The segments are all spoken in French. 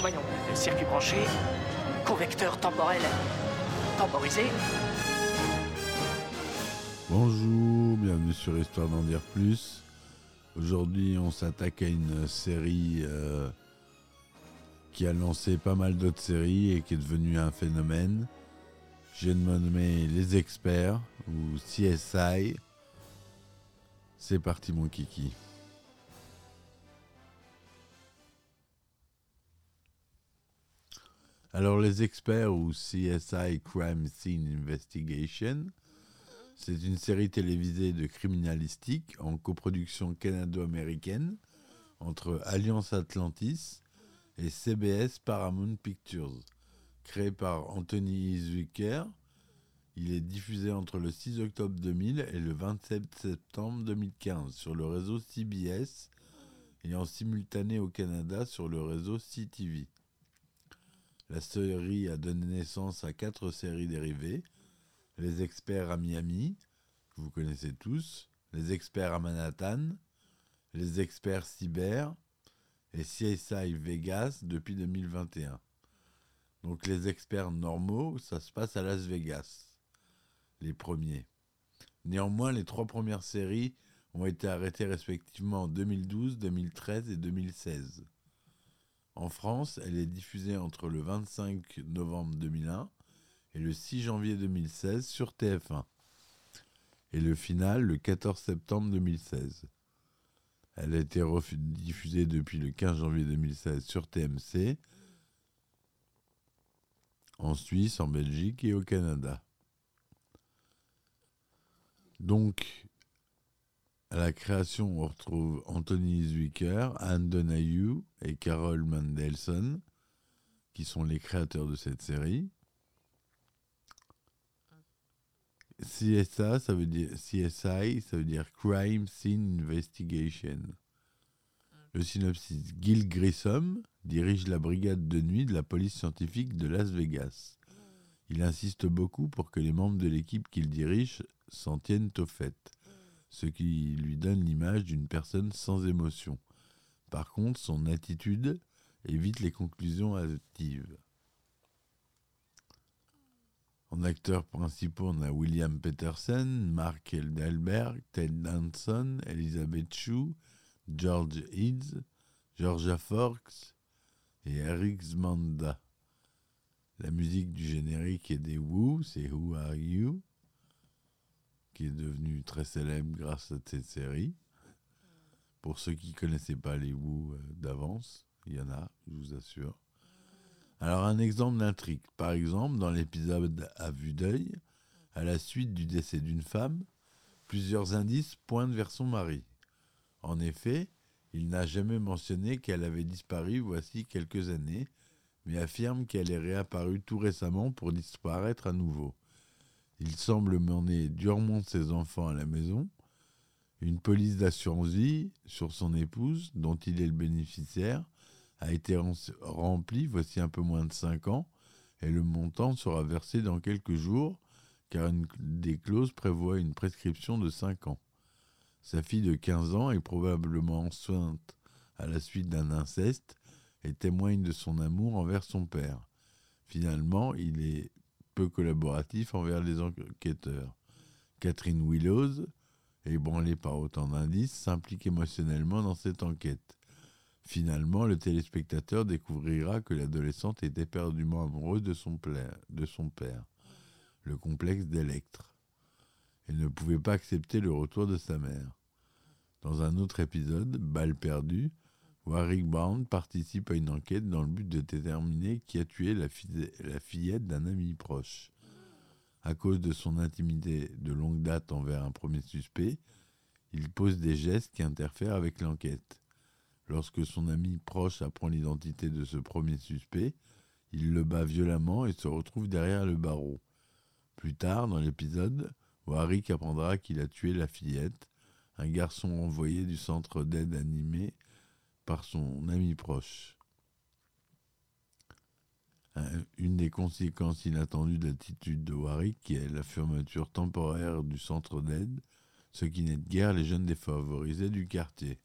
Voyons, le circuit branché, convecteur temporel temporisé. Bonjour, bienvenue sur Histoire d'en dire plus. Aujourd'hui, on s'attaque à une série euh, qui a lancé pas mal d'autres séries et qui est devenue un phénomène. J'ai nommé Les Experts ou CSI. C'est parti, mon kiki. Alors, Les Experts ou CSI Crime Scene Investigation, c'est une série télévisée de criminalistique en coproduction canado-américaine entre Alliance Atlantis et CBS Paramount Pictures. Créé par Anthony Zwicker, il est diffusé entre le 6 octobre 2000 et le 27 septembre 2015 sur le réseau CBS et en simultané au Canada sur le réseau CTV. La série a donné naissance à quatre séries dérivées les experts à Miami, que vous connaissez tous, les experts à Manhattan, les experts cyber et CSI Vegas depuis 2021. Donc les experts normaux, ça se passe à Las Vegas, les premiers. Néanmoins, les trois premières séries ont été arrêtées respectivement en 2012, 2013 et 2016. En France, elle est diffusée entre le 25 novembre 2001 et le 6 janvier 2016 sur TF1. Et le final le 14 septembre 2016. Elle a été diffusée depuis le 15 janvier 2016 sur TMC, en Suisse, en Belgique et au Canada. Donc, à la création, on retrouve Anthony Zwicker, Anne Donahue et Carol Mandelson, qui sont les créateurs de cette série. CSI, ça veut dire Crime Scene Investigation. Le synopsis Gil Grissom dirige la brigade de nuit de la police scientifique de Las Vegas. Il insiste beaucoup pour que les membres de l'équipe qu'il dirige s'en tiennent au fait, ce qui lui donne l'image d'une personne sans émotion. Par contre, son attitude évite les conclusions hâtives. En acteurs principaux, on a William Peterson, Mark Eldalberg, Ted Danson, Elizabeth Shue, George Eads, Georgia Forks et Eric Zmanda. La musique du générique est des Who, c'est Who Are You, qui est devenu très célèbre grâce à cette série. Pour ceux qui ne connaissaient pas les Who d'avance, il y en a, je vous assure. Alors un exemple d'intrigue. Par exemple, dans l'épisode À vue d'œil, à la suite du décès d'une femme, plusieurs indices pointent vers son mari. En effet, il n'a jamais mentionné qu'elle avait disparu voici quelques années, mais affirme qu'elle est réapparue tout récemment pour disparaître à nouveau. Il semble mener durement ses enfants à la maison, une police d'assurance vie sur son épouse, dont il est le bénéficiaire, a été rempli voici un peu moins de 5 ans et le montant sera versé dans quelques jours car une des clauses prévoit une prescription de 5 ans. Sa fille de 15 ans est probablement enceinte à la suite d'un inceste et témoigne de son amour envers son père. Finalement, il est peu collaboratif envers les enquêteurs. Catherine Willows, ébranlée par autant d'indices, s'implique émotionnellement dans cette enquête. Finalement, le téléspectateur découvrira que l'adolescente était éperdument amoureuse de son, père, le complexe d'Electre. Elle ne pouvait pas accepter le retour de sa mère. Dans un autre épisode, Balle perdue, Warwick Brown participe à une enquête dans le but de déterminer qui a tué la, fillette d'un ami proche. À cause de son intimité de longue date envers un premier suspect, il pose des gestes qui interfèrent avec l'enquête. Lorsque son ami proche apprend l'identité de ce premier suspect, il le bat violemment et se retrouve derrière le barreau. Plus tard dans l'épisode, Warwick apprendra qu'il a tué la fillette, un garçon envoyé du centre d'aide animé son ami proche. Une des conséquences inattendues de l'attitude de Warwick est la fermeture temporaire du centre d'aide, ce qui n'est de guère les jeunes défavorisés du quartier.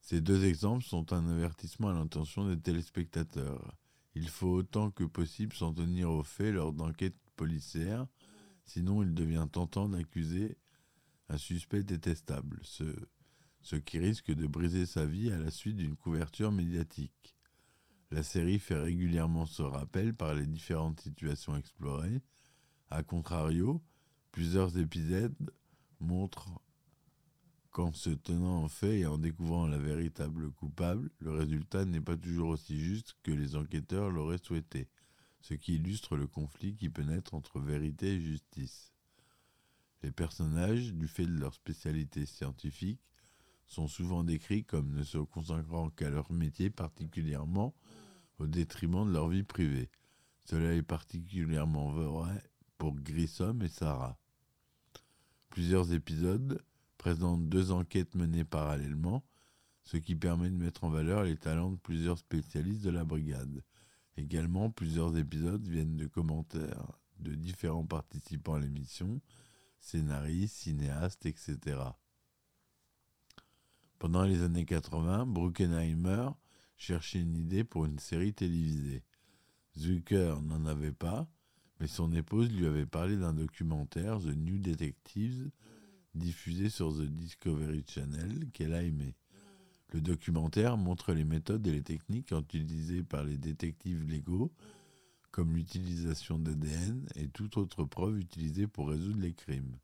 Ces deux exemples sont un avertissement à l'intention des téléspectateurs. Il faut autant que possible s'en tenir aux faits lors d'enquêtes policières, sinon il devient tentant d'accuser un suspect détestable, ce, ce qui risque de briser sa vie à la suite d'une couverture médiatique. La série fait régulièrement ce rappel par les différentes situations explorées. A contrario, plusieurs épisodes montrent qu'en se tenant en fait et en découvrant la véritable coupable, le résultat n'est pas toujours aussi juste que les enquêteurs l'auraient souhaité, ce qui illustre le conflit qui peut naître entre vérité et justice. Les personnages, du fait de leur spécialité scientifique, sont souvent décrits comme ne se consacrant qu'à leur métier particulièrement au détriment de leur vie privée. Cela est particulièrement vrai pour Grissom et Sarah. Plusieurs épisodes présente deux enquêtes menées parallèlement, ce qui permet de mettre en valeur les talents de plusieurs spécialistes de la brigade. Également, plusieurs épisodes viennent de commentaires de différents participants à l'émission, scénaristes, cinéastes, etc. Pendant les années 80, Bruckenheimer cherchait une idée pour une série télévisée. Zucker n'en avait pas, mais son épouse lui avait parlé d'un documentaire, The New Detectives, diffusé sur The Discovery Channel qu'elle a aimé. Le documentaire montre les méthodes et les techniques utilisées par les détectives légaux, comme l'utilisation d'ADN et toute autre preuve utilisée pour résoudre les crimes.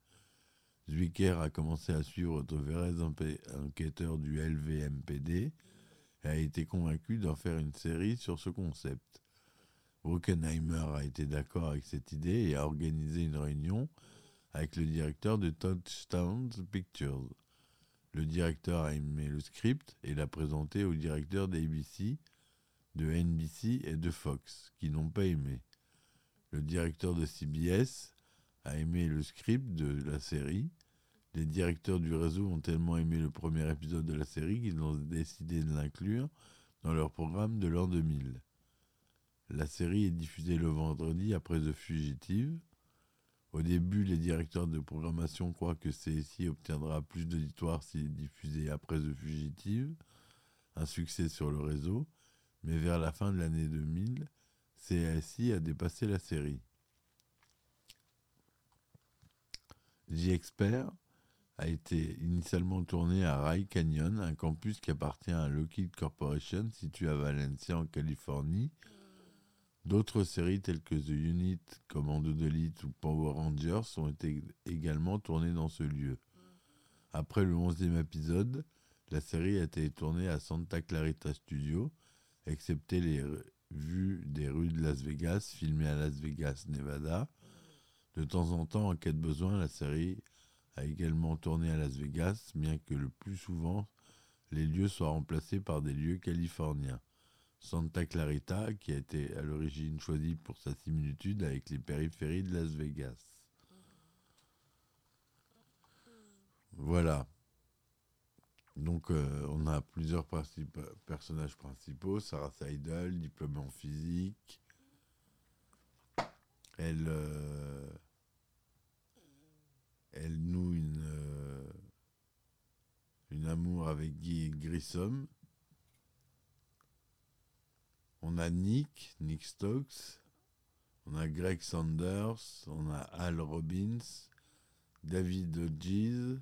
Zwicker a commencé à suivre de vrais enquêteurs du LVMPD et a été convaincu d'en faire une série sur ce concept. Bruckenheimer a été d'accord avec cette idée et a organisé une réunion avec le directeur de Touchstown Pictures. Le directeur a aimé le script et l'a présenté au directeur d'ABC, de NBC et de Fox, qui n'ont pas aimé. Le directeur de CBS a aimé le script de la série. Les directeurs du réseau ont tellement aimé le premier épisode de la série qu'ils ont décidé de l'inclure dans leur programme de l'an 2000. La série est diffusée le vendredi après The Fugitive. Au début, les directeurs de programmation croient que CSI obtiendra plus d'auditoire s'il est diffusé après The Fugitive, un succès sur le réseau, mais vers la fin de l'année 2000, CSI a dépassé la série. The Expert a été initialement tourné à Rye Canyon, un campus qui appartient à Lockheed Corporation situé à Valencia en Californie, D'autres séries telles que The Unit, Commando d'Elite ou Power Rangers ont été également tournées dans ce lieu. Après le 11e épisode, la série a été tournée à Santa Clarita Studio, excepté les vues des rues de Las Vegas, filmées à Las Vegas, Nevada. De temps en temps, en cas de besoin, la série a également tourné à Las Vegas, bien que le plus souvent, les lieux soient remplacés par des lieux californiens. Santa Clarita, qui a été à l'origine choisi pour sa similitude avec les périphéries de Las Vegas. Voilà. Donc, euh, on a plusieurs personnages principaux. Sarah Seidel, diplômée en physique. Elle, euh, elle noue une, euh, une amour avec Guy Grissom. On a Nick, Nick Stokes, on a Greg Sanders, on a Al Robbins, David Hodges,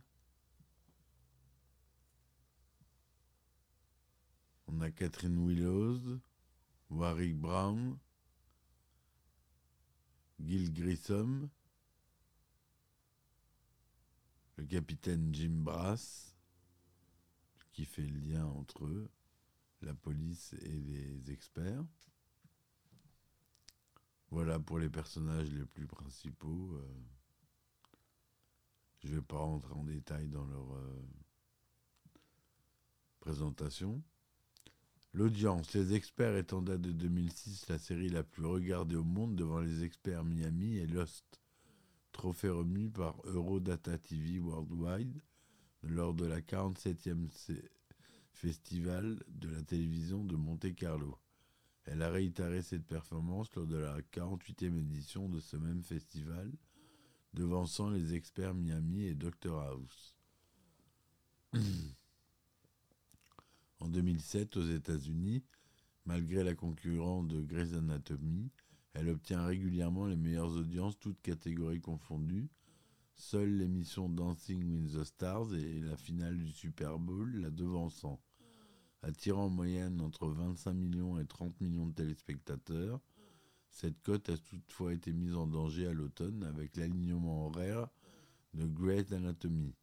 on a Catherine Willows, Warwick Brown, Gil Grissom, le capitaine Jim Brass, qui fait le lien entre la police et les experts. Voilà pour les personnages les plus principaux. euh. Je ne vais pas rentrer en détail dans leur euh, présentation. L'audience, les experts en date de 2006 la série la plus regardée au monde devant les experts Miami et Lost. Trophée remis par Eurodata TV Worldwide lors de la 47e sé- festival de la télévision de Monte-Carlo. Elle a réitéré cette performance lors de la 48e édition de ce même festival, devançant les experts Miami et Dr House. en 2007, aux États-Unis, malgré la concurrence de Grey's Anatomy, elle obtient régulièrement les meilleures audiences, toutes catégories confondues. Seule l'émission Dancing with the Stars et la finale du Super Bowl la devançant attirant en moyenne entre 25 millions et 30 millions de téléspectateurs. Cette cote a toutefois été mise en danger à l'automne avec l'alignement horaire de Grey's Anatomy,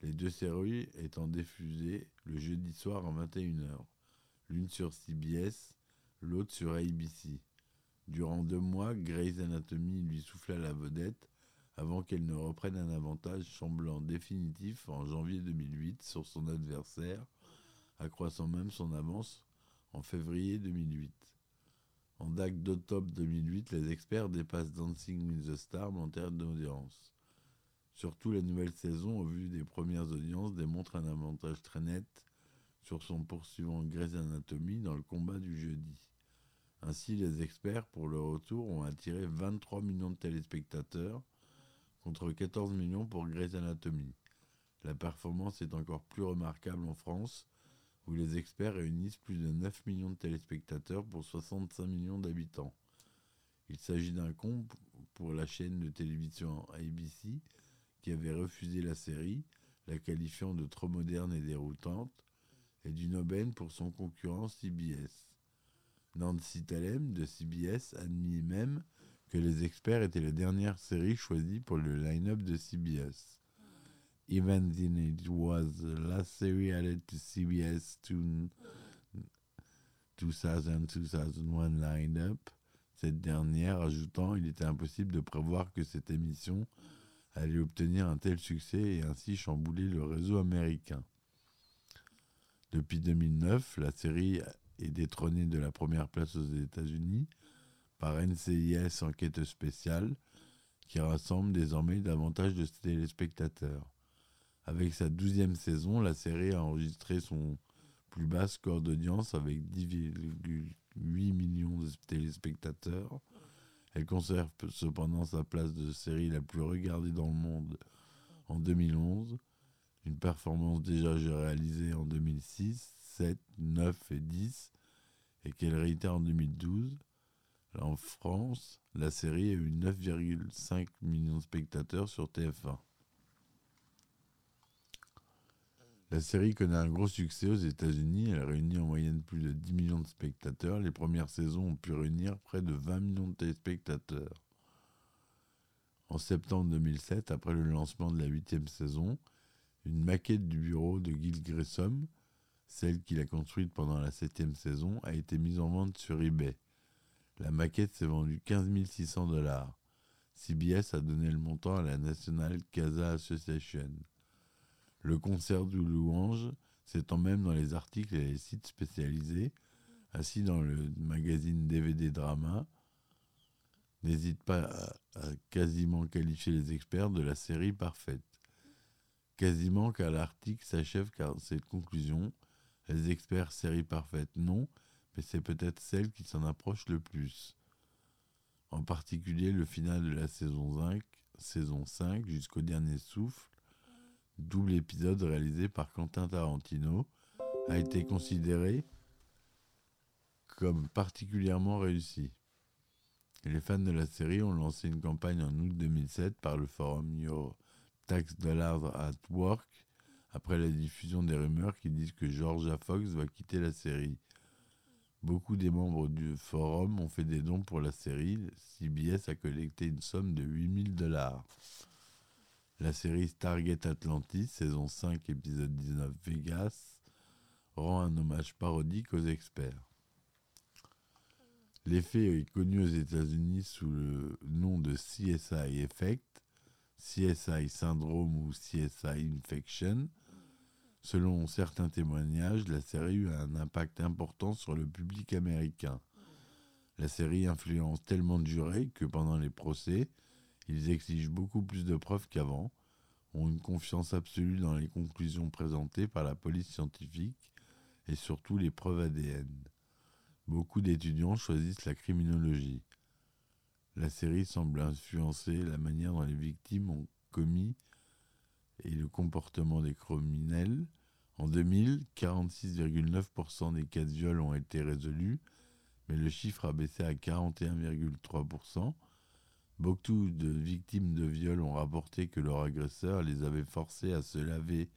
les deux séries étant diffusées le jeudi soir à 21h, l'une sur CBS, l'autre sur ABC. Durant deux mois, Grey's Anatomy lui souffla la vedette avant qu'elle ne reprenne un avantage semblant définitif en janvier 2008 sur son adversaire, accroissant même son avance en février 2008. En date d'octobre 2008, les experts dépassent Dancing with the Stars en termes d'audience. Surtout, la nouvelle saison, au vu des premières audiences, démontre un avantage très net sur son poursuivant Grey's Anatomy dans le combat du jeudi. Ainsi, les experts, pour le retour, ont attiré 23 millions de téléspectateurs contre 14 millions pour Grey's Anatomy. La performance est encore plus remarquable en France, où les experts réunissent plus de 9 millions de téléspectateurs pour 65 millions d'habitants. Il s'agit d'un comble pour la chaîne de télévision ABC qui avait refusé la série, la qualifiant de trop moderne et déroutante, et d'une aubaine pour son concurrent CBS. Nancy Talem de CBS admit même que les experts étaient la dernière série choisie pour le line-up de CBS. Even then it was the last series added to CBS to 2000-2001 line-up. Cette dernière ajoutant il était impossible de prévoir que cette émission allait obtenir un tel succès et ainsi chambouler le réseau américain. Depuis 2009, la série est détrônée de la première place aux États-Unis par NCIS Enquête spéciale qui rassemble désormais davantage de téléspectateurs. Avec sa douzième saison, la série a enregistré son plus bas score d'audience avec 10,8 millions de téléspectateurs. Elle conserve cependant sa place de série la plus regardée dans le monde en 2011, une performance déjà réalisée en 2006, 7, 9 et 10, et qu'elle réitère en 2012. En France, la série a eu 9,5 millions de spectateurs sur TF1. La série connaît un gros succès aux États-Unis. Elle réunit en moyenne plus de 10 millions de spectateurs. Les premières saisons ont pu réunir près de 20 millions de téléspectateurs. En septembre 2007, après le lancement de la huitième saison, une maquette du bureau de Gil Grissom, celle qu'il a construite pendant la septième saison, a été mise en vente sur eBay. La maquette s'est vendue 15 600 dollars. CBS a donné le montant à la National Casa Association. Le concert du louange s'étend même dans les articles et les sites spécialisés, ainsi dans le magazine DVD Drama. N'hésite pas à, à quasiment qualifier les experts de la série parfaite. Quasiment car l'article s'achève car cette conclusion, les experts série parfaite non, mais c'est peut-être celle qui s'en approche le plus. En particulier le final de la saison 5, saison 5 jusqu'au dernier souffle, double épisode réalisé par Quentin Tarantino, a été considéré comme particulièrement réussi. Les fans de la série ont lancé une campagne en août 2007 par le forum Your Tax Dollars at Work après la diffusion des rumeurs qui disent que Georgia Fox va quitter la série. Beaucoup des membres du forum ont fait des dons pour la série. CBS a collecté une somme de 8000 dollars. La série Stargate Atlantis, saison 5, épisode 19 Vegas, rend un hommage parodique aux experts. L'effet est connu aux États-Unis sous le nom de CSI Effect, CSI Syndrome ou CSI Infection. Selon certains témoignages, la série a un impact important sur le public américain. La série influence tellement de jurés que pendant les procès, ils exigent beaucoup plus de preuves qu'avant, ont une confiance absolue dans les conclusions présentées par la police scientifique et surtout les preuves ADN. Beaucoup d'étudiants choisissent la criminologie. La série semble influencer la manière dont les victimes ont commis et le comportement des criminels. En 2000, 46,9% des cas de viol ont été résolus, mais le chiffre a baissé à 41,3%. Beaucoup de victimes de viol ont rapporté que leur agresseur les avait forcés à se laver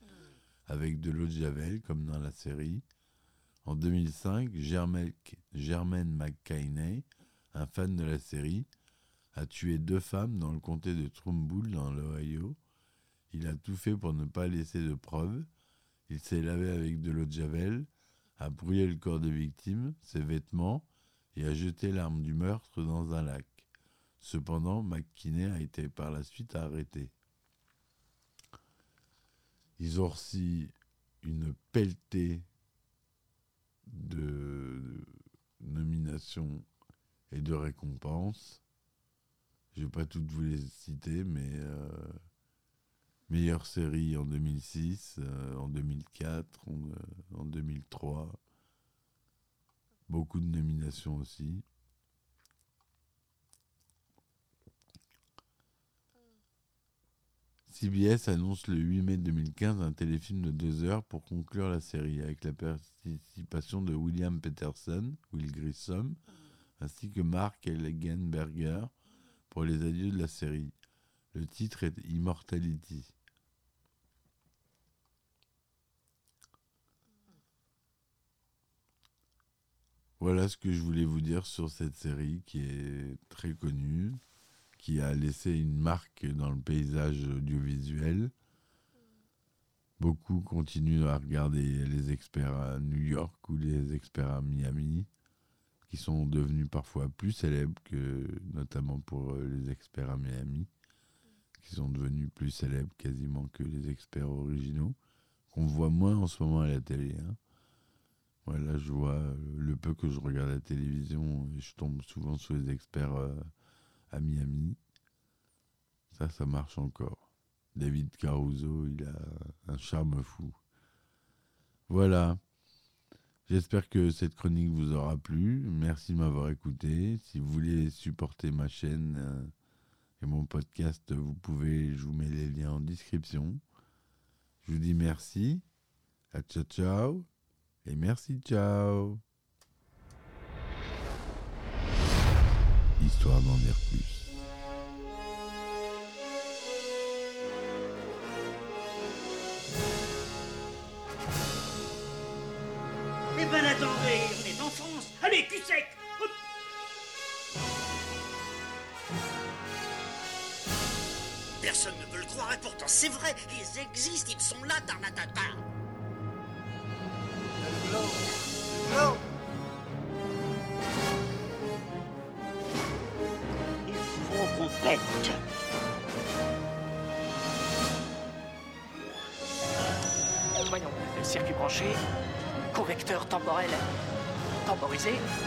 avec de l'eau de javel, comme dans la série. En 2005, Germaine McCainey, un fan de la série, a tué deux femmes dans le comté de Trumbull, dans l'Ohio. Il a tout fait pour ne pas laisser de preuves. Il s'est lavé avec de l'eau de javel, a brûlé le corps des victimes, ses vêtements, et a jeté l'arme du meurtre dans un lac. Cependant, McKinney a été par la suite arrêté. Ils ont reçu une pelletée de nominations et de récompenses. Je ne vais pas toutes vous les citer, mais euh, meilleure série en 2006, euh, en 2004, en, euh, en 2003. Beaucoup de nominations aussi. CBS annonce le 8 mai 2015 un téléfilm de deux heures pour conclure la série, avec la participation de William Peterson, Will Grissom, ainsi que Mark Elgenberger pour les adieux de la série. Le titre est Immortality. Voilà ce que je voulais vous dire sur cette série qui est très connue qui a laissé une marque dans le paysage audiovisuel. Beaucoup continuent à regarder les experts à New York ou les experts à Miami, qui sont devenus parfois plus célèbres que, notamment pour euh, les experts à Miami, qui sont devenus plus célèbres quasiment que les experts originaux, qu'on voit moins en ce moment à la télé. Hein. Voilà, je vois euh, le peu que je regarde la télévision, et je tombe souvent sur les experts euh, à Miami. Ça, ça marche encore. David Caruso, il a un charme fou. Voilà. J'espère que cette chronique vous aura plu. Merci de m'avoir écouté. Si vous voulez supporter ma chaîne euh, et mon podcast, vous pouvez, je vous mets les liens en description. Je vous dis merci. À ciao ciao. Et merci ciao. Histoire d'en dire plus. Eh ben attendez, on est en France. Allez, cul sec. Personne ne peut le croire et pourtant c'est vrai, ils existent, ils sont là, Tarnatata. Voyons, circuit